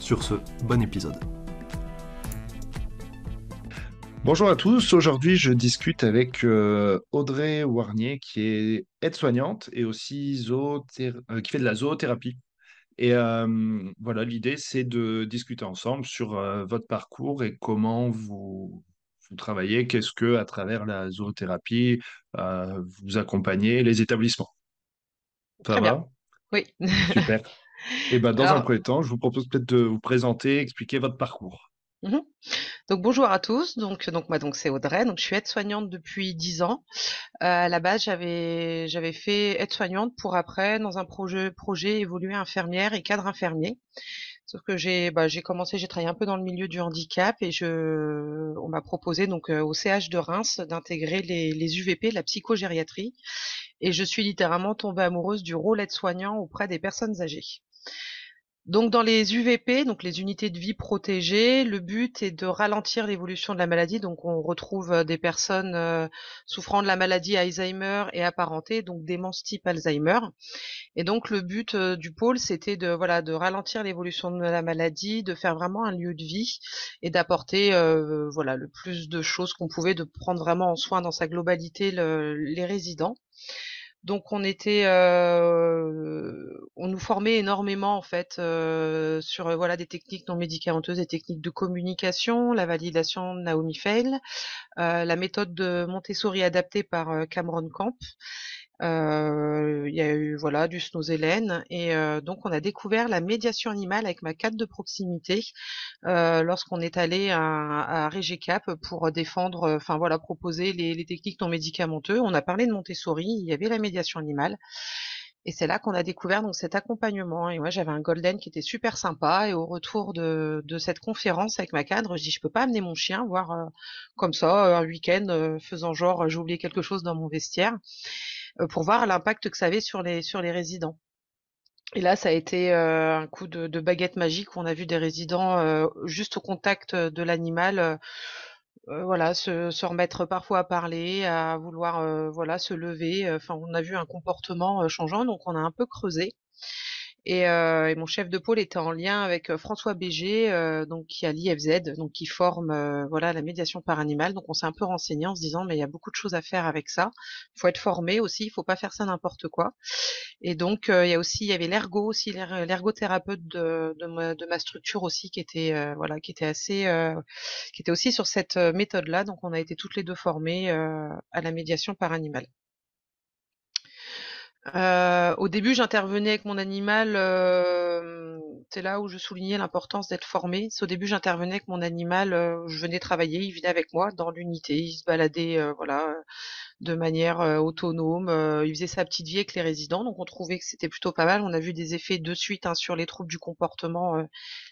Sur ce, bon épisode. Bonjour à tous, aujourd'hui je discute avec euh, Audrey Warnier qui est aide-soignante et aussi euh, qui fait de la zoothérapie. Et euh, voilà, l'idée c'est de discuter ensemble sur votre parcours et comment vous, vous travaillez, qu'est-ce que à travers la zoothérapie vous accompagnez les établissements. Ça va? Oui. Super. Et ben, dans un premier temps, je vous propose peut-être de vous présenter, expliquer votre parcours. Mmh donc bonjour à tous. Donc donc moi donc c'est Audrey. Donc je suis aide-soignante depuis 10 ans. Euh, à la base j'avais j'avais fait aide-soignante pour après dans un projet projet évoluer infirmière et cadre infirmier. Sauf que j'ai bah, j'ai commencé j'ai travaillé un peu dans le milieu du handicap et je on m'a proposé donc euh, au CH de Reims d'intégrer les les UVP, la psychogériatrie et je suis littéralement tombée amoureuse du rôle aide-soignant auprès des personnes âgées. Donc dans les UVP, donc les unités de vie protégées, le but est de ralentir l'évolution de la maladie. Donc on retrouve euh, des personnes euh, souffrant de la maladie Alzheimer et apparentée, donc démence type Alzheimer. Et donc le but euh, du pôle, c'était de ralentir l'évolution de la maladie, de faire vraiment un lieu de vie et d'apporter voilà le plus de choses qu'on pouvait, de prendre vraiment en soin dans sa globalité les résidents. Donc on était, euh, on nous formait énormément en fait euh, sur euh, voilà des techniques non médicamenteuses, des techniques de communication, la validation de Naomi Feil, la méthode de Montessori adaptée par Cameron Camp il y a eu voilà du snozélène et donc on a découvert la médiation animale avec ma cadre de proximité lorsqu'on est allé à, à Régecap pour défendre, enfin voilà, proposer les, les techniques non médicamenteuses. On a parlé de Montessori, il y avait la médiation animale. Et c'est là qu'on a découvert donc cet accompagnement. Et moi, j'avais un golden qui était super sympa. Et au retour de, de cette conférence avec ma cadre, je dis je peux pas amener mon chien voir comme ça un week-end faisant genre j'ai oublié quelque chose dans mon vestiaire. Euh, pour voir l'impact que ça avait sur les sur les résidents. Et là, ça a été euh, un coup de, baguette magique où on a vu des résidents euh, juste au contact de l'animal, voilà, se, se, remettre parfois à parler, à vouloir, voilà, se lever. Enfin, on a vu un comportement changeant, donc on a un peu creusé. Euh, et, mon chef de pôle était en lien avec euh, François Béger, euh, donc qui a l'IFZ, donc qui forme voilà la médiation par animal. Donc on s'est un peu renseigné en se disant mais il y a beaucoup de choses à faire avec ça. Il faut être formé aussi, il faut pas faire ça n'importe quoi. Et donc il y a aussi il y avait l'ergo aussi l'ergothérapeute de, ma, de, ma, structure aussi qui était voilà qui était assez qui était aussi sur cette méthode là. Donc on a été toutes les deux formées à la médiation par animal. Euh, au début, j'intervenais avec mon animal. Euh, c'est là où je soulignais l'importance d'être formé. Au début, j'intervenais avec mon animal. Euh, je venais travailler, il venait avec moi dans l'unité. Il se baladait, euh, voilà, de manière autonome. il faisait sa petite vie avec les résidents, donc on trouvait que c'était plutôt pas mal. On a vu des effets de suite hein, sur les troubles du comportement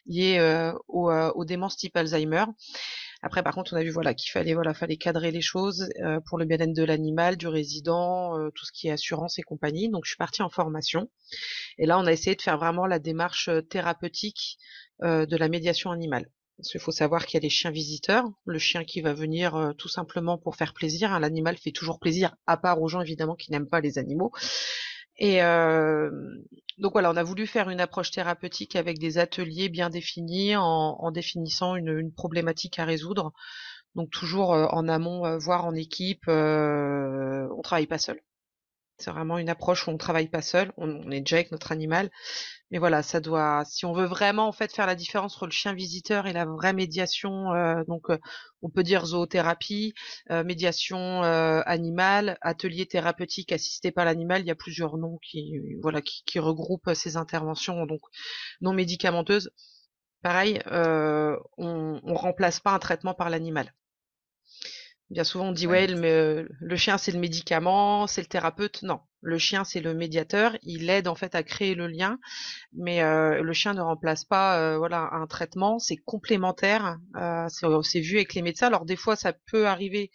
liés au, aux démences type Alzheimer. Après, par contre, on a vu voilà qu'il fallait voilà fallait cadrer les choses euh, pour le bien-être de l'animal, du résident, euh, tout ce qui est assurance et compagnie. Donc, je suis partie en formation. Et là, on a essayé de faire vraiment la démarche euh, thérapeutique de la médiation animale. Parce qu'il faut savoir qu'il y a les chiens visiteurs, le chien qui va venir tout simplement pour faire plaisir. Hein, l'animal fait toujours plaisir, à part aux gens évidemment qui n'aiment pas les animaux. Et euh, donc voilà, on a voulu faire une approche thérapeutique avec des ateliers bien définis, en, définissant une, problématique à résoudre. Donc toujours en amont, voire en équipe, on travaille pas seul. C'est vraiment une approche où on travaille pas seul, on, est déjà avec notre animal. Mais voilà, ça doit, si on veut vraiment en fait faire la différence entre le chien visiteur et la vraie médiation, euh, donc euh, on peut dire zoothérapie, euh, médiation animale, atelier thérapeutique assisté par l'animal, il y a plusieurs noms qui voilà qui, regroupent ces interventions donc non médicamenteuses. Pareil, on, on remplace pas un traitement par l'animal. Bien souvent, on dit ouais, le, le chien c'est le médicament, c'est le thérapeute. Non, Le chien, c'est le médiateur. Il aide en fait à créer le lien, mais euh, le chien ne remplace pas euh, voilà un traitement. C'est complémentaire. Euh, c'est vu avec les médecins. Alors des fois, ça peut arriver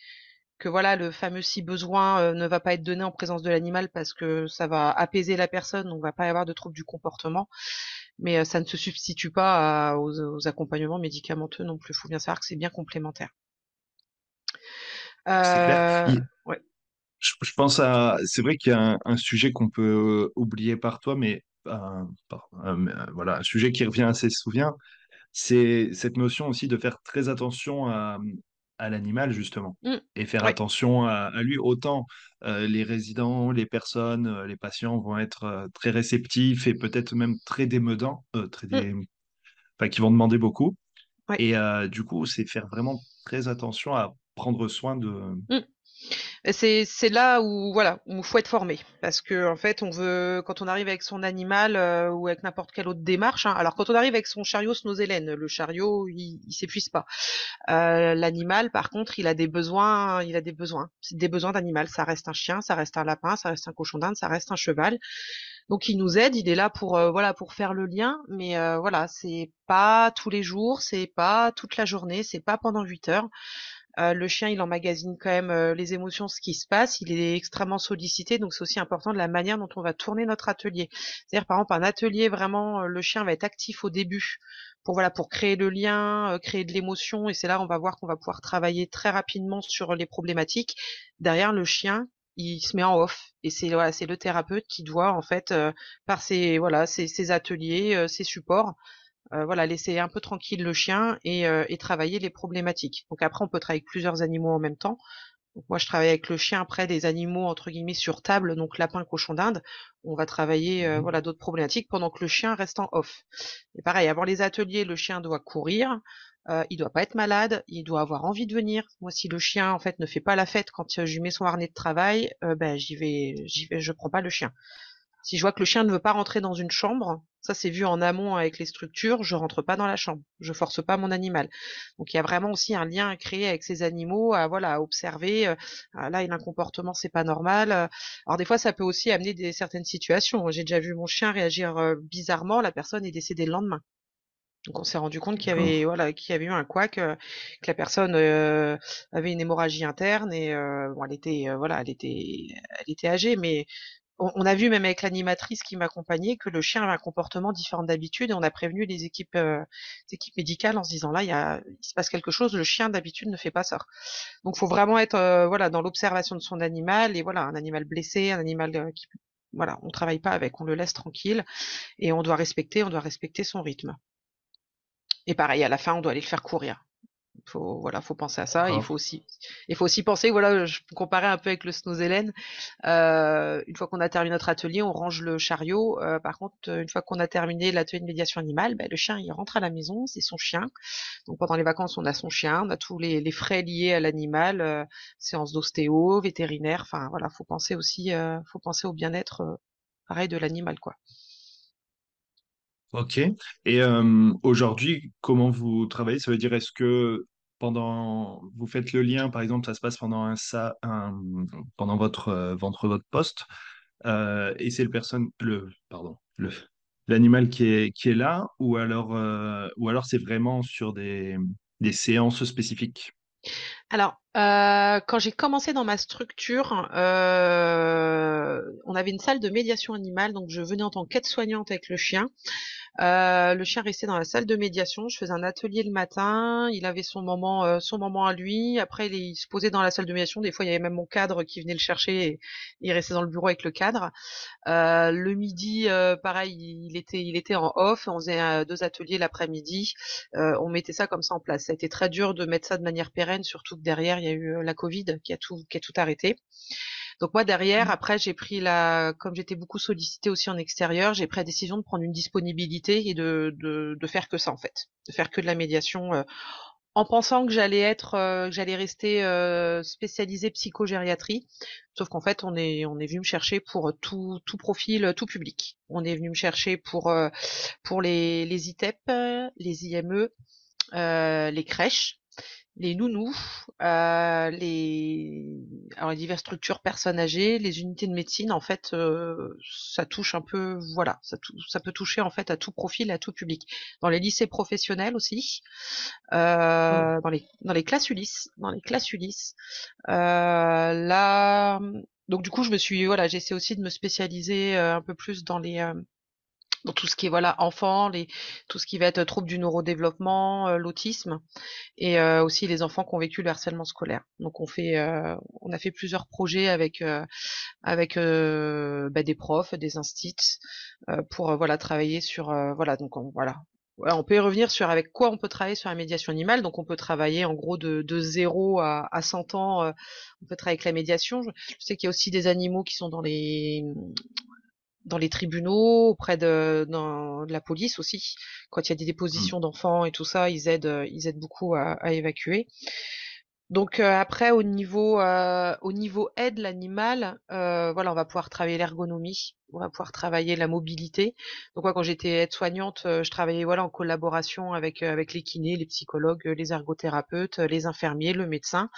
que voilà le fameux si besoin ne va pas être donné en présence de l'animal parce que ça va apaiser la personne, donc va pas y avoir de troubles du comportement. Mais ça ne se substitue pas aux, accompagnements médicamenteux non plus. Il faut bien savoir que c'est bien complémentaire. Euh, ouais je, pense à. C'est vrai qu'il y a un, sujet qu'on peut euh, oublier par toi, mais euh, voilà, un sujet qui revient assez souvent, c'est cette notion aussi de faire très attention à, à l'animal, justement, mmh. et faire attention à, lui. Autant les résidents, les personnes, les patients vont être très réceptifs et peut-être même très démedants, très mmh. enfin, qui vont demander beaucoup. Et du coup, c'est faire vraiment très attention à prendre soin de, mmh. C'est là où voilà où faut être formé parce que en fait on veut quand on arrive avec son animal euh, ou avec n'importe quelle autre démarche. Hein, alors quand on arrive avec son chariot snozélène, le chariot il, il s'épuise pas. Euh, l'animal par contre il a des besoins, il a des besoins. C'est des besoins d'animal. Ça reste un chien, ça reste un lapin, ça reste un cochon d'Inde, ça reste un cheval. Donc il nous aide, il est là pour euh, voilà pour faire le lien, mais voilà c'est pas tous les jours, c'est pas toute la journée, c'est pas pendant 8 heures. Euh, le chien, il emmagasine quand même euh, les émotions, ce qui se passe. Il est extrêmement sollicité, donc c'est aussi important de la manière dont on va tourner notre atelier. C'est-à-dire, par exemple, un atelier vraiment, euh, le chien va être actif au début pour voilà pour créer le lien, créer de l'émotion, et c'est là on va voir qu'on va pouvoir travailler très rapidement sur les problématiques. Derrière, le chien, il se met en off et c'est voilà, c'est le thérapeute qui doit en fait par ses voilà ses, ses ateliers, ses supports euh, voilà, laisser un peu tranquille le chien et, euh, et, travailler les problématiques. Donc après, on peut travailler avec plusieurs animaux en même temps. Donc moi, je travaille avec le chien après des animaux entre guillemets sur table, donc lapin, cochon d'Inde. On va travailler euh, mmh voilà d'autres problématiques pendant que le chien reste en off. Et pareil, avant les ateliers, le chien doit courir. Euh, il doit pas être malade, il doit avoir envie de venir. Moi, si le chien en fait ne fait pas la fête quand je lui mets son harnais de travail, ben j'y vais, j'y vais, je prends pas le chien. Si je vois que le chien ne veut pas rentrer dans une chambre, ça c'est vu en amont avec les structures, je rentre pas dans la chambre, je force pas mon animal. Donc il y a vraiment aussi un lien à créer avec ces animaux, à voilà, à observer. Euh, ah, là, il a un comportement, c'est pas normal. Alors des fois, ça peut aussi amener des certaines situations. J'ai déjà vu mon chien réagir euh, bizarrement, la personne est décédée le lendemain. Donc on s'est rendu compte qu'il y avait voilà qu'il y avait eu un couac, euh, que la personne avait une hémorragie interne et bon elle était voilà elle était elle était âgée mais on, a vu même avec l'animatrice qui m'accompagnait que le chien avait un comportement différent d'habitude et on a prévenu les équipes, euh, équipes médicales en se disant là il, y a, il se passe quelque chose, le chien d'habitude ne fait pas ça. Donc faut vraiment être euh, voilà dans l'observation de son animal et voilà un animal blessé, un animal euh, qui voilà on travaille pas avec, on le laisse tranquille et on doit respecter, on doit respecter son rythme. Et pareil à la fin on doit aller le faire courir faut voilà faut penser à ça. Il faut aussi il faut aussi penser voilà je comparer un peu avec le snowzelen euh, une fois qu'on a terminé notre atelier on range le chariot. Euh, par contre une fois qu'on a terminé l'atelier de médiation animale ben, le chien il rentre à la maison c'est son chien. Donc pendant les vacances on a son chien on a tous les, les frais liés à l'animal euh, séance d'ostéo vétérinaire enfin voilà faut penser aussi euh, faut penser au bien-être euh, pareil de l'animal quoi. Ok. Et euh, aujourd'hui, comment vous travaillez? Ça veut dire, est-ce que pendant, vous faites le lien, par exemple, ça se passe pendant un, ça, pendant votre, euh, votre, votre poste, euh, et c'est le personne, le, pardon, le, l'animal qui est, qui est là, ou alors, ou alors c'est vraiment sur des, des séances spécifiques? Alors, quand j'ai commencé dans ma structure, on avait une salle de médiation animale, donc je venais en tant qu'aide-soignante avec le chien. Euh, le chien restait dans la salle de médiation. Je faisais un atelier le matin. Il avait son moment, euh, son moment à lui. Après, il, se posait dans la salle de médiation. Des fois, il y avait même mon cadre qui venait le chercher et, il restait dans le bureau avec le cadre. Euh, le midi, pareil, il était, il était en off. On faisait deux ateliers l'après-midi. on mettait ça comme ça en place. Ça a été très dur de mettre ça de manière pérenne, surtout que derrière, il y a eu la Covid qui a tout, qui a tout arrêté. Donc moi derrière, mmh. après j'ai pris la, comme j'étais beaucoup sollicitée aussi en extérieur, j'ai pris la décision de prendre une disponibilité et de, de, de faire que ça en fait, de faire que de la médiation. Euh, en pensant que j'allais être, euh, que j'allais rester euh, spécialisée psychogériatrie, sauf qu'en fait on est on est venu me chercher pour tout tout profil, tout public. On est venu me chercher pour pour les les ITEP, les IME, les crèches, les nounous, euh, les alors les diverses structures personnes âgées, les unités de médecine, en fait, euh, ça touche un peu, voilà, ça, ça peut toucher en fait à tout profil, à tout public. Dans les lycées professionnels aussi, euh, mmh. dans les dans les classes Ulysse, dans les classes Ulysse, là, donc du coup, je me suis, voilà, j'essaie aussi de me spécialiser un peu plus dans les dans tout ce qui est voilà enfants, les, tout ce qui va être trouble du neurodéveloppement, euh, l'autisme, et euh, aussi les enfants qui ont vécu le harcèlement scolaire. Donc on fait, euh, on a fait plusieurs projets avec avec bah, des profs, des instits, pour voilà travailler sur voilà donc on, voilà. On peut y revenir sur avec quoi on peut travailler sur la médiation animale. Donc on peut travailler en gros de, de 0 à, à 100 ans. on peut travailler avec la médiation. Je sais qu'il y a aussi des animaux qui sont dans les dans les tribunaux, auprès de, dans, de la police aussi. Quand il y a des dépositions mmh. d'enfants et tout ça, ils aident, euh, ils aident beaucoup à, à évacuer. Donc euh, après au niveau euh, au niveau aide l'animal, euh, voilà on va pouvoir travailler l'ergonomie, on va pouvoir travailler la mobilité. Donc moi quand j'étais aide-soignante, je travaillais voilà en collaboration avec avec les kinés, les psychologues, les ergothérapeutes, les infirmiers, le médecin.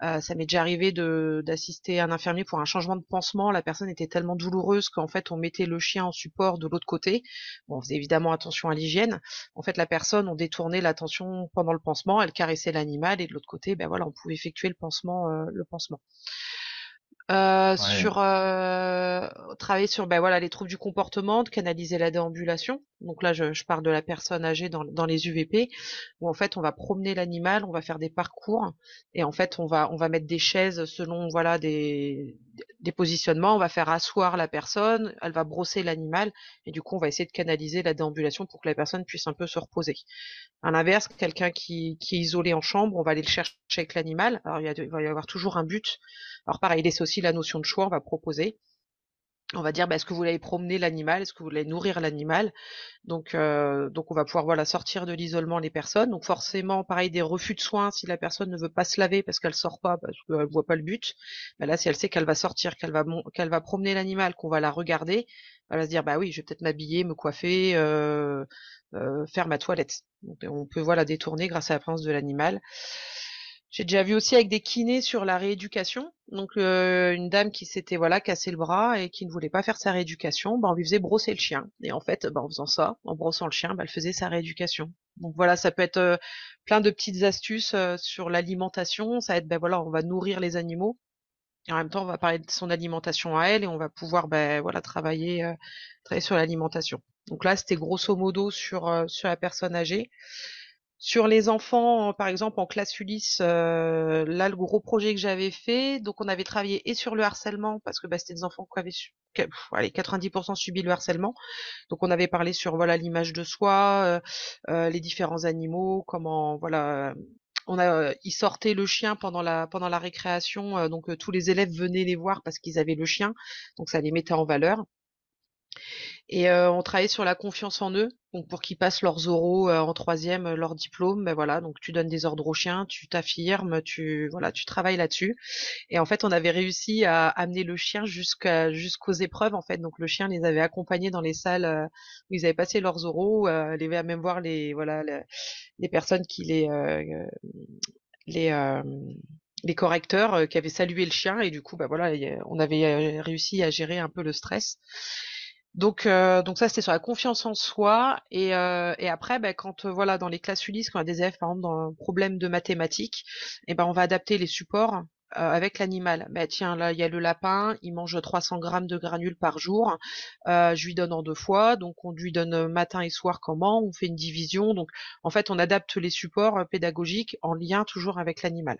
ça m'est déjà arrivé de d'assister un infirmier pour un changement de pansement. La personne était tellement douloureuse qu'en fait on mettait le chien en support de l'autre côté. Bon on faisait évidemment attention à l'hygiène. En fait la personne on détournait l'attention pendant le pansement, elle caressait l'animal et de l'autre côté ben voilà on pouvait effectuer le pansement, euh, le pansement. Euh, sur euh, travailler sur ben voilà les troubles du comportement, de canaliser la déambulation. Donc là, je, je parle de la personne âgée dans, dans, les UVP, où en fait on va promener l'animal, on va faire des parcours, et en fait on va on va mettre des chaises selon voilà des des positionnements, on va faire asseoir la personne, elle va brosser l'animal, et du coup on va essayer de canaliser la déambulation pour que la personne puisse un peu se reposer. À l'inverse, quelqu'un qui, qui est isolé en chambre, on va aller le chercher avec l'animal. Alors il, il va y avoir toujours un but. Alors pareil, laisse la notion de choix, on va proposer on va dire bah, est-ce que vous voulez promener l'animal, est-ce que vous voulez nourrir l'animal? Donc euh, donc on va pouvoir voilà sortir de l'isolement les personnes. Donc forcément pareil des refus de soins si la personne ne veut pas se laver parce qu'elle sort pas parce qu'elle voit pas le but. Bah là si elle sait qu'elle va sortir, qu'elle va qu'elle va promener l'animal, qu'on va la regarder, elle va se dire bah oui je vais peut-être m'habiller, me coiffer, euh, euh, faire ma toilette. On peut voilà détourner grâce à la présence de l'animal. J'ai déjà vu aussi avec des kinés sur la rééducation. Donc euh, une dame qui s'était voilà cassé le bras et qui ne voulait pas faire sa rééducation, ben, on lui faisait brosser le chien. Et en fait, ben, en faisant ça, en brossant le chien, ben, elle faisait sa rééducation. Donc voilà, ça peut être euh, plein de petites astuces euh, sur l'alimentation. Ça va être ben voilà, on va nourrir les animaux. Et en même temps, on va parler de son alimentation à elle et on va pouvoir ben voilà travailler travailler sur l'alimentation. Donc là, c'était grosso modo sur sur la personne âgée. Sur les enfants, par exemple en classe Ulysse, euh, là le gros projet que j'avais fait, donc on avait travaillé et sur le harcèlement parce que bah, c'était des enfants qui avaient allez, 90% subi le harcèlement. Donc on avait parlé sur voilà l'image de soi, euh, euh, les différents animaux, comment voilà on a ils sortaient le chien pendant la pendant la récréation, donc tous les élèves venaient les voir parce qu'ils avaient le chien, donc ça les mettait en valeur. Et euh, on travaillait sur la confiance en eux, donc pour qu'ils passent leurs oraux euh, en troisième, euh, leur diplôme, ben voilà, donc tu donnes des ordres aux chiens, tu t'affirmes, tu voilà, tu travailles là-dessus. Et en fait, on avait réussi à amener le chien jusqu'à jusqu'aux épreuves en fait. Donc le chien les avait accompagnés dans les salles où ils avaient passé leurs oraux, euh, les à même voir les voilà les, personnes qui les les les correcteurs qui avaient salué le chien et du coup bah voilà on avait réussi à gérer un peu le stress donc, euh, donc ça c'était sur la confiance en soi et, euh, et après ben, quand euh, voilà dans les classes Ulysse quand on a des élèves par exemple dans un problème de mathématiques et eh ben on va adapter les supports avec l'animal. Ben tiens là il y a le lapin, il mange 300 grammes de granules par jour, je lui donne en deux fois, donc on lui donne matin et soir comment, on fait une division, donc en fait on adapte les supports pédagogiques en lien toujours avec l'animal.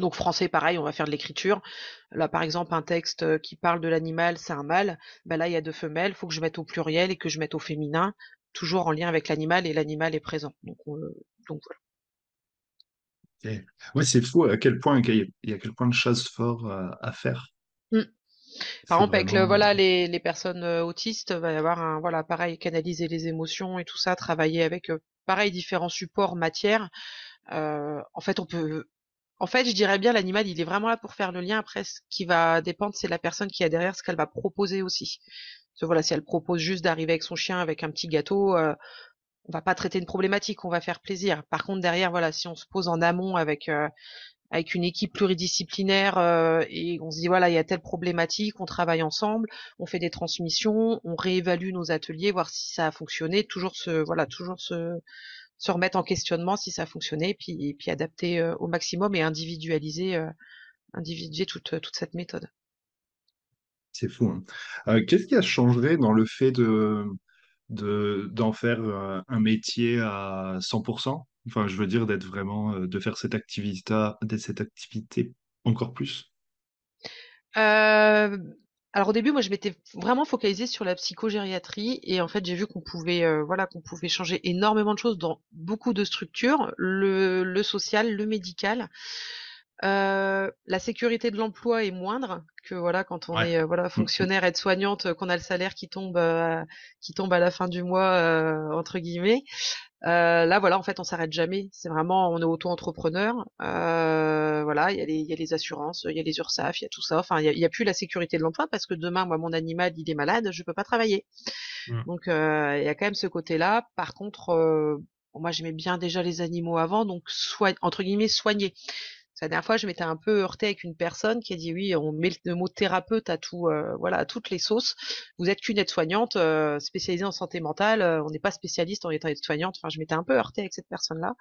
Donc français, pareil, on va faire de l'écriture. Là, par exemple, un texte euh, qui parle de l'animal, c'est un mâle. Ben là, il y a deux femelles. Il faut que je mette au pluriel et que je mette au féminin, toujours en lien avec l'animal et l'animal est présent. Donc, donc voilà. Oui, c'est fou à quel point il y a quel point de choses fort à, faire. Mmh. Par exemple, avec le, voilà les, les personnes euh, autistes, va y avoir un voilà pareil canaliser les émotions et tout ça, travailler avec euh, pareil différents supports matières. en fait, on peut en fait, je dirais bien l'animal, il est vraiment là pour faire le lien. Après, ce qui va dépendre, c'est la personne qui a derrière, ce qu'elle va proposer aussi. voilà, si elle propose juste d'arriver avec son chien avec un petit gâteau, euh, on va pas traiter une problématique, on va faire plaisir. Par contre, derrière, voilà, si on se pose en amont avec euh, avec une équipe pluridisciplinaire euh, et on se dit voilà, il y a telle problématique, on travaille ensemble, on fait des transmissions, on réévalue nos ateliers, voir si ça a fonctionné, toujours se voilà, toujours se se remettre en questionnement si ça a fonctionné, puis puis adapter au maximum et individualiser individuer toute toute cette méthode. C'est fou. Hein. Qu'est-ce qui a changé dans le fait de d'en faire euh, un métier à 100%. Enfin, je veux dire d'être vraiment, euh, de faire cette activité, cette activité encore plus. Euh, alors au début, moi, je m'étais vraiment focalisée sur la psychogériatrie et en fait, j'ai vu qu'on pouvait, voilà, qu'on pouvait changer énormément de choses dans beaucoup de structures, le, le social, le médical. Euh, la sécurité de l'emploi est moindre que voilà quand on est euh, voilà mmh, mmh. fonctionnaire aide-soignante euh, qu'on a le salaire qui tombe qui tombe à la fin du mois entre guillemets là voilà en fait on s'arrête jamais. C'est vraiment on est auto-entrepreneur. Voilà il y a les il y a les assurances il y a les URSAF il y a tout ça. Enfin il y a, a, plus la sécurité de l'emploi parce que demain moi mon animal il est malade je peux pas travailler. Mmh. donc il y a quand même ce côté là par contre moi j'aimais bien déjà les animaux avant donc soit entre guillemets soigner la dernière fois, je m'étais un peu heurtée avec une personne qui a dit oui, on met le mot thérapeute à tout, euh, voilà, à toutes les sauces. Vous êtes qu'une aide-soignante euh, spécialisée en santé mentale. Euh, on n'est pas spécialiste en étant aide-soignante. Enfin, je m'étais un peu heurtée avec cette personne-là.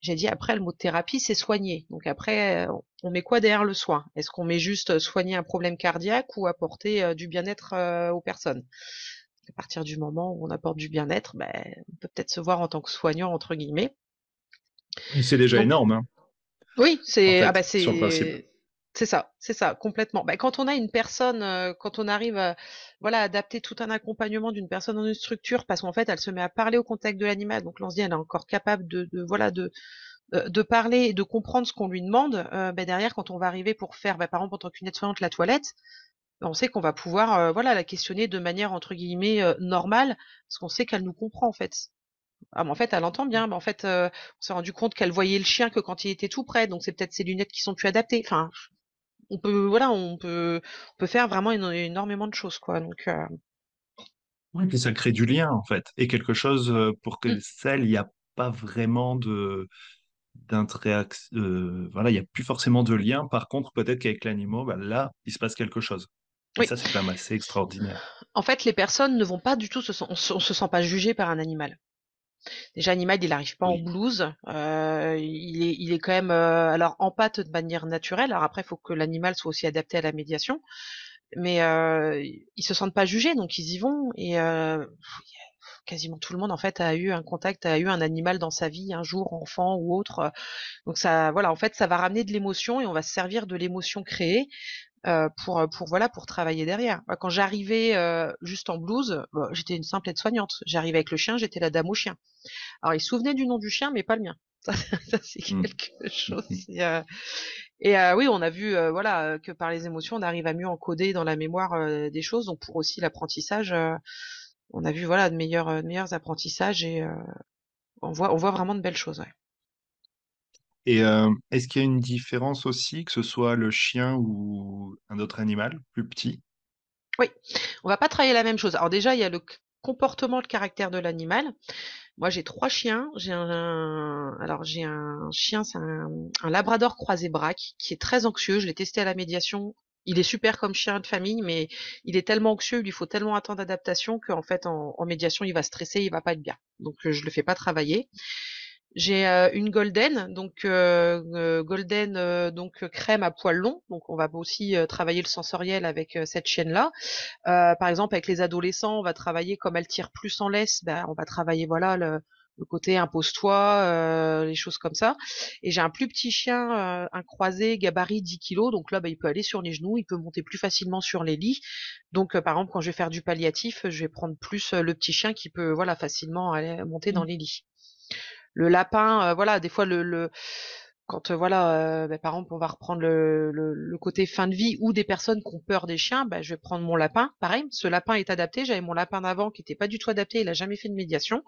J'ai dit après, le mot thérapie, c'est soigner. Donc après, on met quoi derrière le soin? Est-ce qu'on met juste soigner un problème cardiaque ou apporter du bien-être aux personnes? À partir du moment où on apporte du bien-être, ben, on peut peut-être se voir en tant que soignant entre guillemets. C'est déjà énorme. Hein. Oui, c'est ah bah c'est c'est ça, c'est ça, complètement. Bah, quand on a une personne, euh, quand on arrive à voilà adapter tout un accompagnement d'une personne dans une structure, parce qu'en fait elle se met à parler au contact de l'animal, donc dit elle est encore capable de, de voilà de euh, de parler et de comprendre ce qu'on lui demande. Euh, bah, derrière, quand on va arriver pour faire, bah, par exemple en tant qu'une aide-soignante la toilette, on sait qu'on va pouvoir euh, voilà la questionner de manière entre guillemets normale, parce qu'on sait qu'elle nous comprend en fait. Ah, mais en fait, elle entend bien. Mais en fait, euh, on s'est rendu compte qu'elle voyait le chien que quand il était tout près. Donc, c'est peut-être ses lunettes qui sont plus adaptées. Enfin, on peut, voilà, on peut, on peut faire vraiment énormément de choses, quoi. Donc, euh... oui, puis ça crée du lien, en fait, et quelque chose euh, pour que mmh. celle, il n'y a pas vraiment de d'interaction. Euh, voilà, il n'y a plus forcément de lien. Par contre, peut-être qu'avec l'animal, bah, là, il se passe quelque chose. Et ça, c'est quand même assez extraordinaire. En fait, les personnes ne vont pas du tout se, on, on se sent pas jugé par un animal. Déjà, Animal, il n'arrive pas en blues. Euh, il, est, il est quand même euh, alors en pâte de manière naturelle. Alors après, il faut que l'animal soit aussi adapté à la médiation. Mais euh, ils se sentent pas jugés, donc ils y vont. Et euh, quasiment tout le monde en fait a eu un contact, a eu un animal dans sa vie un jour, enfant ou autre. Donc ça, voilà, en fait, ça va ramener de l'émotion et on va se servir de l'émotion créée euh, pour pour voilà pour travailler derrière. Quand j'arrivais euh, juste en blouse, j'étais une simple aide-soignante. J'arrivais avec le chien, j'étais la dame au chien. Alors il se souvenait du nom du chien, mais pas le mien. Ça, c'est mmh. quelque chose. Euh, et oui, on a vu voilà que par les émotions, on arrive à mieux encoder dans la mémoire des choses. Donc pour aussi l'apprentissage, on a vu voilà de meilleurs de meilleurs apprentissages et on voit on voit vraiment de belles choses. Ouais. Et euh, est-ce qu'il y a une différence aussi, que ce soit le chien ou un autre animal plus petit? Oui, on va pas travailler la même chose. Alors déjà, il y a le comportement, le caractère de l'animal. Moi, j'ai trois chiens. J'ai un, chien, c'est un, labrador croisé braque qui est très anxieux. Je l'ai testé à la médiation. Il est super comme chien de famille, mais il est tellement anxieux, il lui faut tellement un temps d'adaptation qu'en fait, en, médiation, il va stresser, il va pas être bien. Donc, je le fais pas travailler. J'ai euh, une golden, donc euh, euh, golden donc crème à poils longs. Donc on va aussi travailler le sensoriel avec cette chienne là. par exemple avec les adolescents, on va travailler comme elle tire plus en laisse, ben, on va travailler voilà le, côté impose-toi, les choses comme ça. Et j'ai un plus petit chien, un croisé gabarit 10 kg, donc là bah, il peut aller sur les genoux, il peut monter plus facilement sur les lits. Donc par exemple quand je vais faire du palliatif, je vais prendre plus le petit chien qui peut voilà facilement aller monter dans mmh. les lits le lapin, euh, voilà, des fois le, quand euh, voilà, euh, bah, par exemple, on va reprendre le, le, côté fin de vie ou des personnes qui ont peur des chiens, bah, je vais prendre mon lapin. Pareil, ce lapin est adapté. J'avais mon lapin d'avant qui était pas du tout adapté. Il a jamais fait de médiation.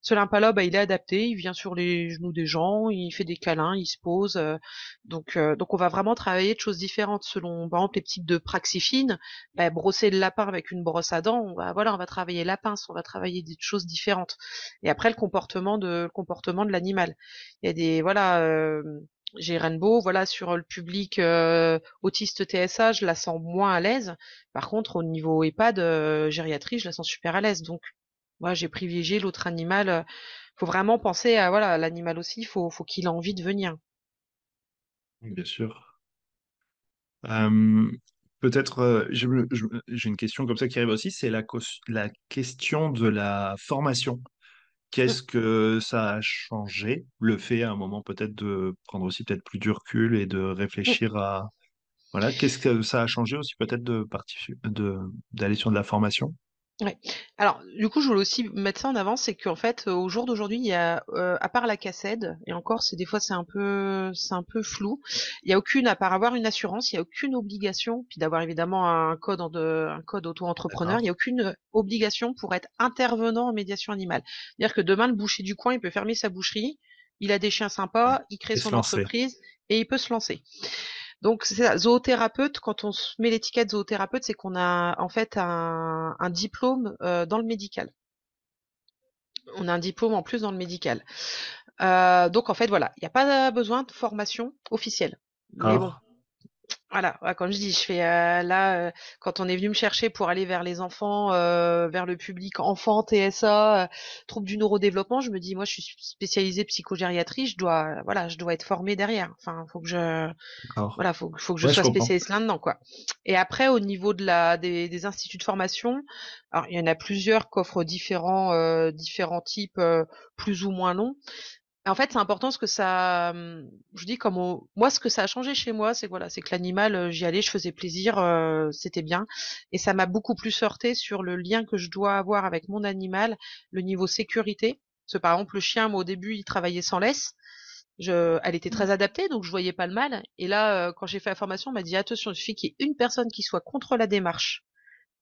Ce lapin-là, bah, il est adapté. Il vient sur les genoux des gens, il fait des câlins, il se pose. Euh, donc, donc on va vraiment travailler de choses différentes selon, par exemple, les types de praxifines. Bah, brosser le lapin avec une brosse à dents, on va voilà, on va travailler la pince, on va travailler des choses différentes. Et après le comportement de le l'animal. Il y a des voilà j'ai Rainbow, voilà, sur le public euh, autiste TSA, je la sens moins à l'aise. Par contre, au niveau EHPAD, euh, gériatrie, je la sens super à l'aise. Donc, moi, j'ai privilégié l'autre animal. Euh, faut vraiment penser à voilà, l'animal aussi, il faut, faut qu'il ait envie de venir. Bien sûr. Peut-être, j'ai une question comme ça qui arrive aussi, c'est la question de la formation. Qu'est-ce que ça a changé, le fait à un moment peut-être de prendre aussi peut-être plus du recul et de réfléchir à voilà, qu'est-ce que ça a changé aussi peut-être de de d'aller sur de la formation? Ouais. Alors, du coup, je voulais aussi mettre ça en avant, c'est qu'en fait, au jour d'aujourd'hui, il y a, euh, à part la cassette, et encore, c'est des fois c'est un peu, c'est un peu flou. Il y a aucune, à part avoir une assurance, il y a aucune obligation, puis d'avoir évidemment un code en de, un code auto-entrepreneur, il y a aucune obligation pour être intervenant en médiation animale. C'est-à-dire que demain, le boucher du coin, il peut fermer sa boucherie, il a des chiens sympas, il crée son entreprise et il peut se lancer. Donc c'est ça, zoothérapeute, quand on se met l'étiquette zoothérapeute, c'est qu'on a en fait un, diplôme euh, dans le médical. On a un diplôme en plus dans le médical. Euh, donc en fait voilà, il n'y a pas besoin de formation officielle. Mais bon, voilà, comme je dis, je fais euh, là quand on est venu me chercher pour aller vers les enfants, vers le public enfant, TSA, troubles du neurodéveloppement, je me dis moi je suis spécialisée psychogériatrie, je dois voilà, je dois être formée derrière. Enfin, faut que je voilà, faut, faut que je sois spécialiste là-dedans quoi. Et après au niveau de la des, des, instituts de formation, alors il y en a plusieurs qui offrent différents différents types plus ou moins longs en fait, c'est important ce que ça, mmh, je dis comme moi, ce que ça a changé chez moi, c'est voilà, c'est que l'animal, euh, j'y allais, je faisais plaisir, euh, c'était bien, et ça m'a beaucoup plus heurté sur le lien que je dois avoir avec mon animal, le niveau sécurité. Parce que par exemple, le chien, moi au début, il travaillait sans laisse. Je, elle était très mmh. adaptée, donc je voyais pas le mal. Et là, euh, quand j'ai fait la formation, on m'a dit attention, il suffit qu'il y ait une personne qui soit contre la démarche.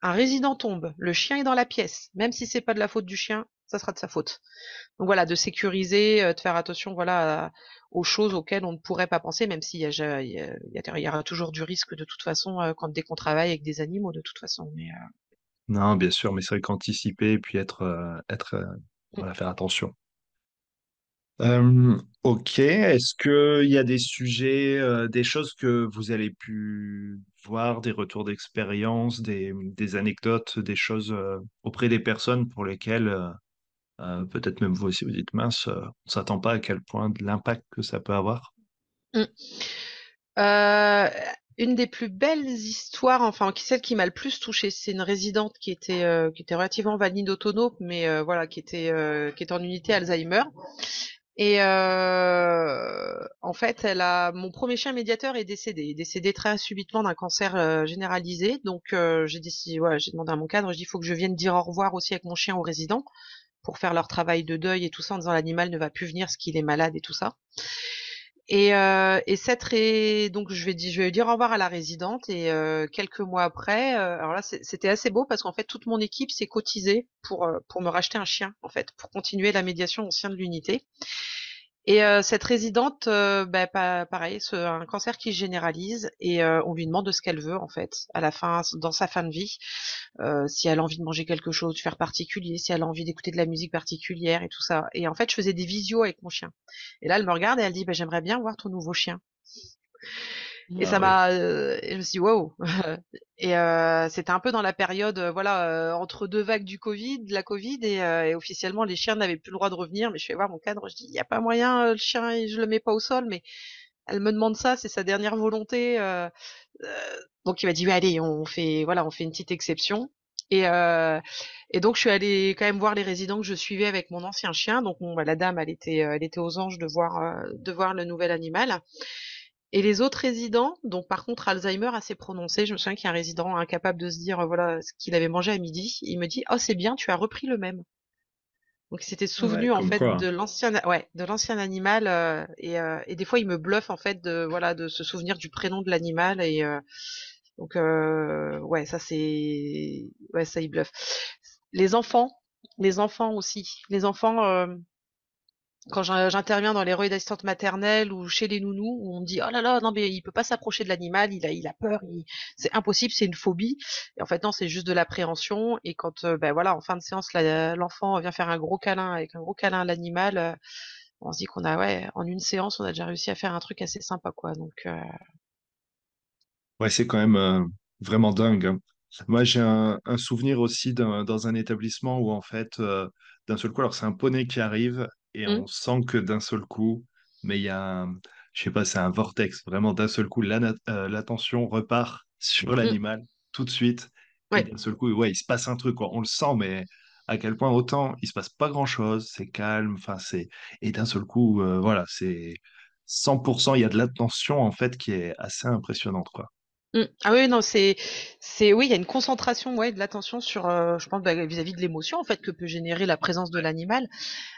Un résident tombe, le chien est dans la pièce, même si c'est pas de la faute du chien, ça sera de sa faute. Donc voilà, de sécuriser, euh, de faire attention voilà aux choses auxquelles on ne pourrait pas penser, même s'il y, y, aura toujours du risque de toute façon euh, quand dès qu'on travaille avec des animaux de toute façon. Euh Non, bien sûr, mais c'est vrai qu'anticiper et puis être, être voilà, faire attention. ok, est-ce qu'il y a des sujets, des choses que vous avez pu voir, des retours d'expérience, des anecdotes, des choses auprès des personnes pour lesquelles euh, peut-être même vous aussi vous dites mince, euh, on ne s'attend pas à quel point de l'impact que ça peut avoir. Mmh. Euh, une des plus belles histoires, enfin celle qui m'a le plus touchée, c'est une résidente qui était qui était relativement valide autonome, mais voilà qui était qui était en unité Alzheimer. Et en fait, elle a mon premier chien médiateur est décédé, il est décédé très subitement d'un cancer généralisé. Donc j'ai décidé, voilà, j'ai demandé à mon cadre, je dis il faut que je vienne dire au revoir aussi avec mon chien aux résidents pour faire leur travail de deuil et tout ça en disant l'animal ne va plus venir parce qu'il est malade et tout ça. Et, euh, et cette ré... donc je vais, dire, je vais dire au revoir à la résidente et euh, quelques mois après, euh, alors là c'était assez beau parce qu'en fait toute mon équipe s'est cotisée pour euh, pour me racheter un chien en fait pour continuer la médiation au sein de l'unité. Et euh, cette résidente, euh, bah, pareil, c'est un cancer qui se généralise et euh, on lui demande de ce qu'elle veut en fait, à la fin, dans sa fin de vie, si elle a envie de manger quelque chose, de faire particulier, si elle a envie d'écouter de la musique particulière et tout ça. Et en fait, je faisais des visios avec mon chien. Et là, elle me regarde et elle dit, bah, j'aimerais bien voir ton nouveau chien. Et ça m'a, euh, je me suis dit wow. et euh, c'était un peu dans la période, euh, voilà, entre deux vagues du Covid, la Covid, et, et officiellement les chiens n'avaient plus le droit de revenir. Mais je vais voir mon cadre, je dis, il y a pas moyen, le chien, je le mets pas au sol, mais elle me demande ça, c'est sa dernière volonté. donc il m'a dit, oui, allez, on fait, voilà, on fait une petite exception. Et, et donc je suis allée quand même voir les résidents que je suivais avec mon ancien chien. Donc bah, la dame, elle était, elle était aux anges de voir, de voir le nouvel animal. Et les autres résidents, donc par contre Alzheimer assez prononcé, je me souviens qu'il y a un résident incapable de se dire voilà ce qu'il avait mangé à midi, il me dit oh c'est bien tu as repris le même. Donc il s'était Ouais, souvenu en fait quoi. de l'ancien, ouais, de l'ancien animal euh, et, euh, et des fois il me bluffe en fait de voilà de se souvenir du prénom de l'animal et euh, donc euh, ouais ça c'est ouais ça il bluffe. Les enfants, les enfants aussi, les enfants. Quand j'in- j'interviens dans les relais d'assistante maternelle ou chez les nounous, où on me dit oh là là non mais il peut pas s'approcher de l'animal, il a il a peur, c'est impossible, c'est une phobie. Et en fait non, c'est juste de l'appréhension. Et quand euh, ben voilà en fin de séance l'enfant vient faire un gros câlin avec un gros câlin à l'animal, euh, on se dit qu'on a ouais en une séance on a déjà réussi à faire un truc assez sympa quoi. Donc euh, Ouais, c'est quand même vraiment dingue. hein. Moi, j'ai un, souvenir aussi dans un établissement où, en fait, d'un seul coup, alors c'est un poney qui arrive et hum, on sent que d'un seul coup, mais il y a un, je sais pas, c'est un vortex. Vraiment, d'un seul coup, euh, l'attention repart sur hum, l'animal tout de suite. Et ouais. d'un seul coup, ouais, il se passe un truc, quoi. On le sent, mais à quel point autant il se passe pas grand-chose, c'est calme, enfin, c'est, et d'un seul coup, euh, voilà, c'est 100%, il y a de l'attention, en fait, qui est assez impressionnante, quoi. Mmh. Ah oui, non, c'est, c'est, oui, il y a une concentration, ouais, de l'attention sur, euh, je pense, bah, vis-à-vis de l'émotion, en fait, que peut générer la présence de l'animal.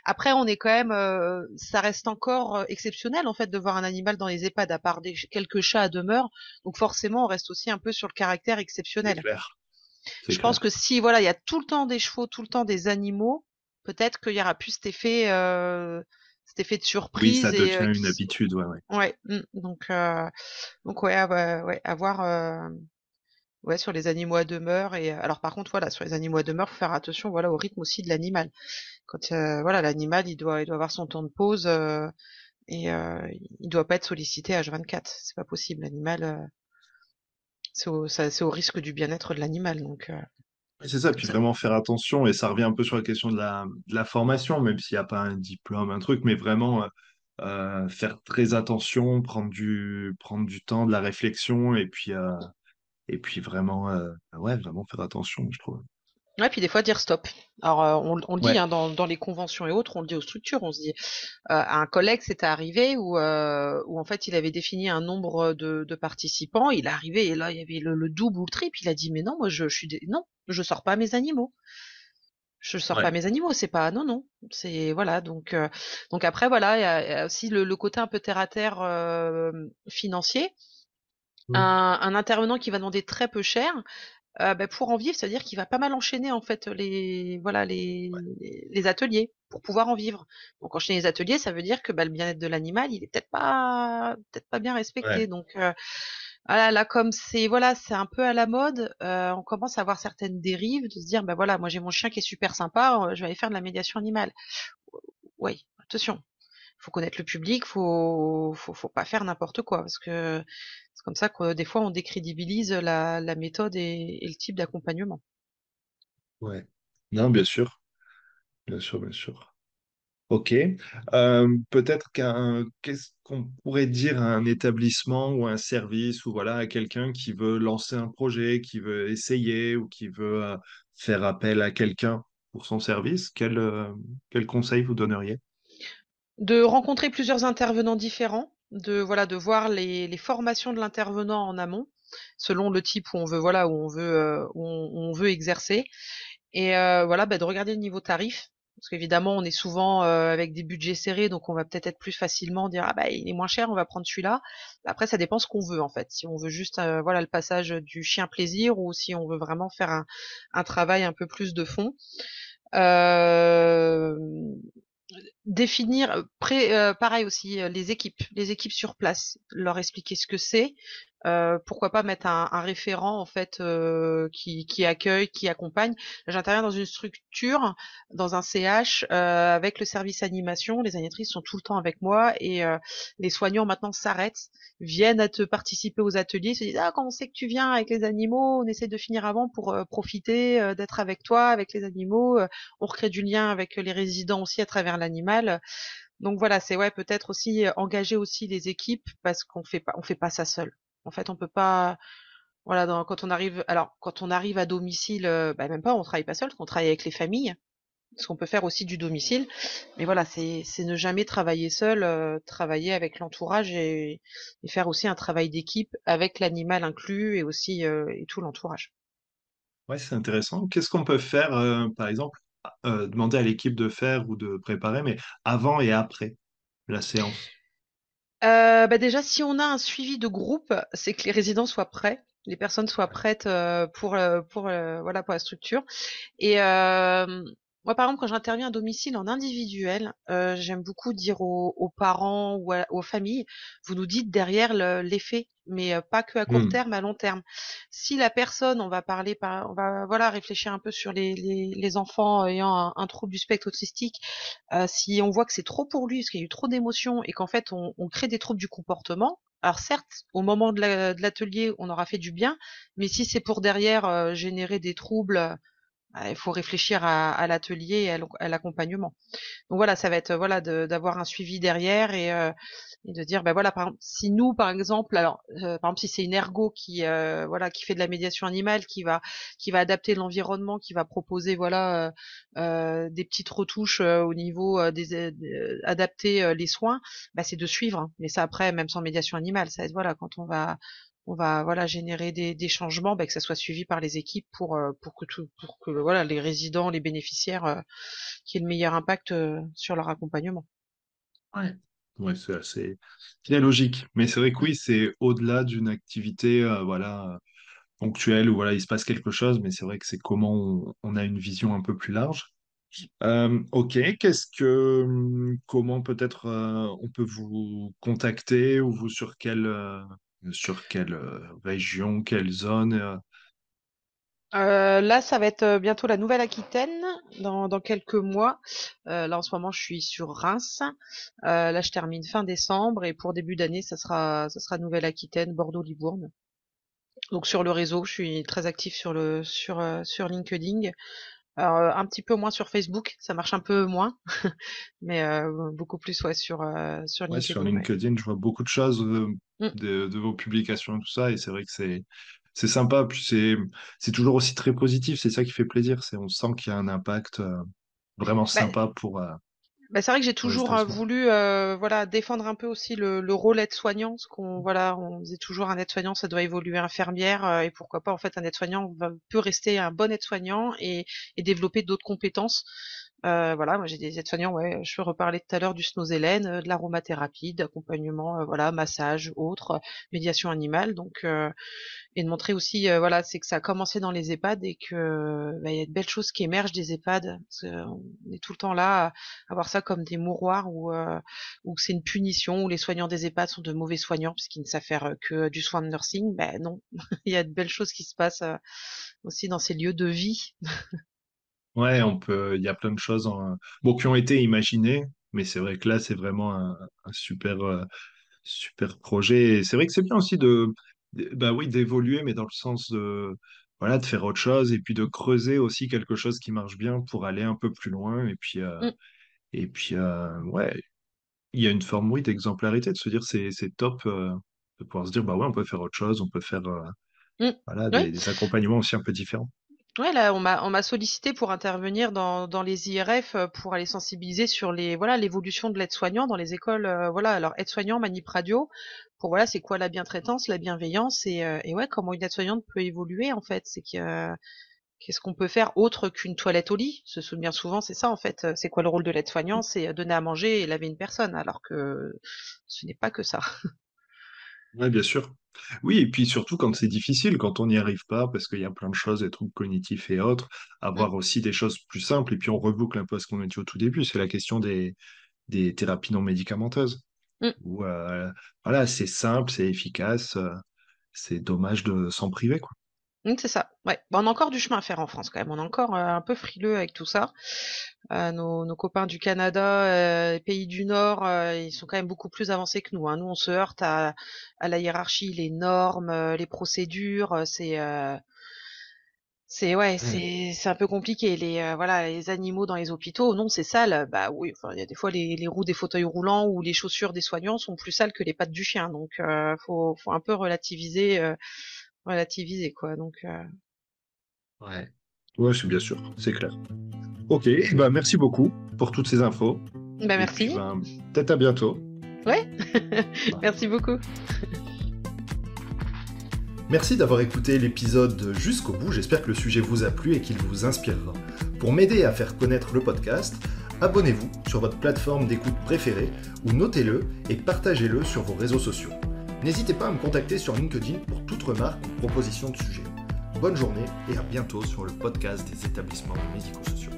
Après, on est quand même, euh, ça reste encore euh, exceptionnel, en fait, de voir un animal dans les EHPAD, à part des, quelques chats à demeure. Donc, forcément, on reste aussi un peu sur le caractère C'est exceptionnel. clair, c'est Je pense que si, voilà, il y a tout le temps des chevaux, tout le temps des animaux, peut-être qu'il y aura plus cet effet, euh, cet effet de Oui, ça surprise et, euh, devient une qui, habitude, ouais, ouais. ouais, mmh. donc, euh, donc, ouais, ah bah, ouais, avoir, euh, Ouais, sur les animaux à demeure et alors par contre voilà, sur les animaux à demeure, faut faire attention voilà au rythme aussi de l'animal. Quand euh, voilà, l'animal, il doit il doit avoir son temps de pause euh, et euh, il doit pas être sollicité H24, c'est pas possible. L'animal euh, c'est au ça- c'est au risque du bien-être de l'animal donc euh, C'est ça, puis vraiment faire attention, et ça revient un peu sur la question de la, de la formation, même s'il n'y a pas un diplôme, un truc, mais vraiment euh, euh, faire très attention, prendre du, prendre du temps, de la réflexion, et puis, euh, et puis vraiment, euh, ouais, vraiment faire attention, je trouve. Ouais, puis des fois dire stop. Alors euh, on, on le dit Ouais, hein, dans, dans les conventions et autres, on le dit aux structures, on se dit euh, à un collègue c'était arrivé où, euh, où en fait il avait défini un nombre de, de participants, il est arrivé et là il y avait le, le double ou le triple, il a dit mais non moi je, je suis dé- non je sors pas mes animaux, je sors pas mes animaux, c'est pas non non c'est voilà donc euh, donc après voilà il y a, il y a aussi le, le côté un peu terre à terre euh, financier, Mm. un, un intervenant qui va demander très peu cher Heu, bah, pour en vivre, ça veut dire qu'il va pas mal enchaîner en fait les voilà les les les ateliers pour pouvoir en vivre. Donc enchaîner les ateliers, ça veut dire que, bah, le bien-être de l'animal, il est peut-être pas peut-être pas bien Ouais. respecté. Donc voilà, là comme c'est voilà, c'est un peu à la mode, heu, on commence à avoir certaines dérives de se dire: «Bah, voilà, moi j'ai mon chien qui est super sympa, je vais aller faire de la médiation animale». Oui, attention, faut connaître le public, faut faut faut pas faire n'importe quoi parce que c'est comme ça que des fois on décrédibilise la la méthode et le type d'accompagnement. Ouais. Non, bien sûr, bien sûr, bien sûr. Ok. Euh, peut-être qu'un, qu'est-ce qu'on pourrait dire à un établissement ou à un service ou voilà à quelqu'un qui veut lancer un projet, qui veut essayer ou qui veut euh, faire appel à quelqu'un pour son service, quel, euh, quel conseil vous donneriez? De rencontrer plusieurs intervenants différents, de voilà, de voir les, formations de l'intervenant en amont, selon le type où on veut voilà où on veut euh, où on, veut exercer, et euh, voilà, bah, de regarder le niveau tarif. Parce qu'évidemment, on est souvent euh, avec des budgets serrés, donc on va peut-être être plus facilement dire ah bah il est moins cher, on va prendre celui-là. Après, ça dépend ce qu'on veut en fait. Si on veut juste voilà le passage du chien plaisir ou si on veut vraiment faire un, un travail un peu plus de fond. Définir pré, pareil aussi les équipes, les équipes sur place, leur expliquer ce que c'est. Euh, pourquoi pas mettre un, un référent en fait euh, qui, qui accueille, qui accompagne. J'interviens dans une structure, dans un CH euh, avec le service animation. Les animatrices sont tout le temps avec moi et euh, les soignants maintenant s'arrêtent, viennent à te participer aux ateliers, se disent ah quand on sait que tu viens avec les animaux, on essaie de finir avant pour euh, profiter d'être avec toi, avec les animaux. On recrée du lien avec les résidents aussi à travers l'animal. Donc voilà, c'est ouais peut-être aussi engager aussi les équipes parce qu'on fait pas on fait pas ça seul. En fait, on peut pas voilà quand on arrive alors quand on arrive à domicile, euh, bah, même pas on travaille pas seul, on travaille avec les familles. Parce qu'on peut faire aussi du domicile, mais voilà, c'est ne jamais travailler seul, euh, travailler avec l'entourage et, faire aussi un travail d'équipe avec l'animal inclus et aussi euh, tout l'entourage. Ouais, c'est intéressant. Qu'est-ce qu'on peut faire, par exemple? demander à l'équipe de faire ou de préparer, mais avant et après la séance? Bah déjà, si on a un suivi de groupe, c'est que les résidents soient prêts, les personnes soient prêtes pour, pour, voilà, pour la structure. Et moi, par exemple, quand j'interviens à domicile en individuel, euh, j'aime beaucoup dire aux, parents ou aux familles, vous nous dites derrière l'effet, mais euh, pas que à court mmh. terme, à long terme. Si la personne, on va parler, par, on va voilà réfléchir un peu sur les, les, enfants ayant un, trouble du spectre autistique, euh, si on voit que c'est trop pour lui, parce qu'il y a eu trop d'émotions et qu'en fait on, on crée des troubles du comportement, alors certes, au moment de l'atelier, on aura fait du bien, mais si c'est pour derrière générer des troubles il faut réfléchir à, à l'atelier et à l'accompagnement. Donc voilà, ça va être voilà d'avoir un suivi derrière et, euh, et, de dire ben voilà par exemple, si nous par exemple alors euh, par exemple si c'est une ergo qui euh, voilà qui fait de la médiation animale qui va qui va adapter l'environnement qui va proposer voilà des petites retouches au niveau des, adapter les soins bah, c'est de suivre hein. mais ça après même sans médiation animale ça va être voilà quand on va on va voilà générer des, changements, bah, que ça soit suivi par les équipes pour euh, pour que tout, pour que voilà les résidents, les bénéficiaires, euh, qui aient le meilleur impact euh, sur leur accompagnement. Ouais. Ouais, c'est assez c'est logique. Mais c'est vrai que oui, c'est au-delà d'une activité voilà ponctuelle où voilà il se passe quelque chose, mais c'est vrai que c'est comment on, a une vision un peu plus large. ok, qu'est-ce que comment peut-être on peut vous contacter ou vous sur quel sur quelle euh, région, quelle zone euh? Euh, là, ça va être bientôt la Nouvelle-Aquitaine dans, quelques mois. là, en ce moment, je suis sur Reims. là, je termine fin décembre et pour début d'année, ça sera, ça Nouvelle-Aquitaine, Bordeaux-Libourne. Donc sur le réseau, je suis très actif sur le sur LinkedIn. Alors, euh, un petit peu moins sur Facebook, ça marche un peu moins, mais euh, beaucoup plus ouais, sur, euh, sur LinkedIn. sur LinkedIn, je vois beaucoup de choses mm. de, de, vos publications et tout ça, et c'est vrai que c'est c'est sympa, puis c'est c'est toujours aussi très positif, c'est ça qui fait plaisir, c'est on sent qu'il y a un impact vraiment bah, sympa pour bah, c'est vrai que j'ai toujours euh, voulu euh, voilà défendre un peu aussi le, le rôle aide-soignant, parce qu'on voilà on disait toujours un aide-soignant ça doit évoluer infirmière euh, et pourquoi pas en fait un aide-soignant peut rester un bon aide-soignant et, et développer d'autres compétences. Euh, voilà, moi j'ai des aides-soignants, ouais, je peux reparler tout à l'heure du snozélène, euh, de l'aromathérapie, d'accompagnement, euh, voilà, massage, autres, médiation animale, donc et de montrer aussi, voilà, c'est que ça a commencé dans les EHPAD et que bah, il y a de belles choses qui émergent des EHPAD. on est tout le temps là à, voir ça comme des mouroirs ou ou c'est une punition où les soignants des EHPAD sont de mauvais soignants puisqu'ils ne savent faire que du soin de nursing. Ben non, il y a de belles choses qui se passent aussi dans ces lieux de vie. Ouais, on peut, il y a plein de choses bon, qui ont été imaginées, mais c'est vrai que là, c'est vraiment un, super, euh, super projet. Et c'est vrai que c'est bien aussi de, bah oui, d'évoluer, mais dans le sens de, voilà, de faire autre chose et puis de creuser aussi quelque chose qui marche bien pour aller un peu plus loin. Et puis, euh, mm. et puis euh, ouais, il y a une forme, oui, d'exemplarité, de se dire c'est, c'est top de pouvoir se dire, bah ouais, on peut faire autre chose, on peut faire, mm. voilà, des accompagnements aussi un peu différents. Ouais, là, on m'a on m'a sollicité pour intervenir dans, dans les IRF euh, pour aller sensibiliser sur les voilà l'évolution de l'aide-soignant dans les écoles. Euh, voilà, alors aide-soignant, manip radio, pour voilà c'est quoi la bientraitance, la bienveillance et, euh, et ouais comment une aide-soignante peut évoluer en fait. C'est que qu'est-ce qu'on peut faire autre qu'une toilette au lit? Se souvient souvent, c'est ça en fait. C'est quoi le rôle de l'aide-soignant? C'est donner à manger et laver une personne, alors que ce n'est pas que ça. Ouais, bien sûr. Oui, et puis surtout quand c'est difficile, quand on n'y arrive pas, parce qu'il y a plein de choses, des troubles cognitifs et autres, avoir mmh. aussi des choses plus simples, et puis on reboucle un peu ce qu'on a dit au tout début, c'est la question des, des thérapies non médicamenteuses. Mmh. Où, euh, voilà, c'est simple, c'est efficace, euh, c'est dommage de s'en priver, quoi. Mmh, c'est ça, ouais. on a encore du chemin à faire en France quand même. On est encore euh, un peu frileux avec tout ça. Euh, nos, nos, copains du Canada, euh, pays du Nord, euh, ils sont quand même beaucoup plus avancés que nous. Hein. Nous, on se heurte à, à la hiérarchie, les normes, les procédures. C'est c'est ouais, c'est c'est un peu compliqué. Les voilà, les animaux dans les hôpitaux, non, c'est sale. Bah oui, enfin, il y a des fois les, les roues des fauteuils roulants ou les chaussures des soignants sont plus sales que les pattes du chien. Donc, faut faut un peu relativiser relativiser, quoi. Donc, euh... ouais. Oui, c'est bien sûr, c'est clair. Ok, bah merci beaucoup pour toutes ces infos. Bah, merci. Puis, bah, peut-être à bientôt. Ouais, merci beaucoup. Merci d'avoir écouté l'épisode jusqu'au bout, j'espère que le sujet vous a plu et qu'il vous inspirera. Pour m'aider à faire connaître le podcast, abonnez-vous sur votre plateforme d'écoute préférée ou notez-le et partagez-le sur vos réseaux sociaux. N'hésitez pas à me contacter sur LinkedIn pour toute remarque ou proposition de sujet bonne journée et à bientôt sur le podcast des établissements médico-sociaux.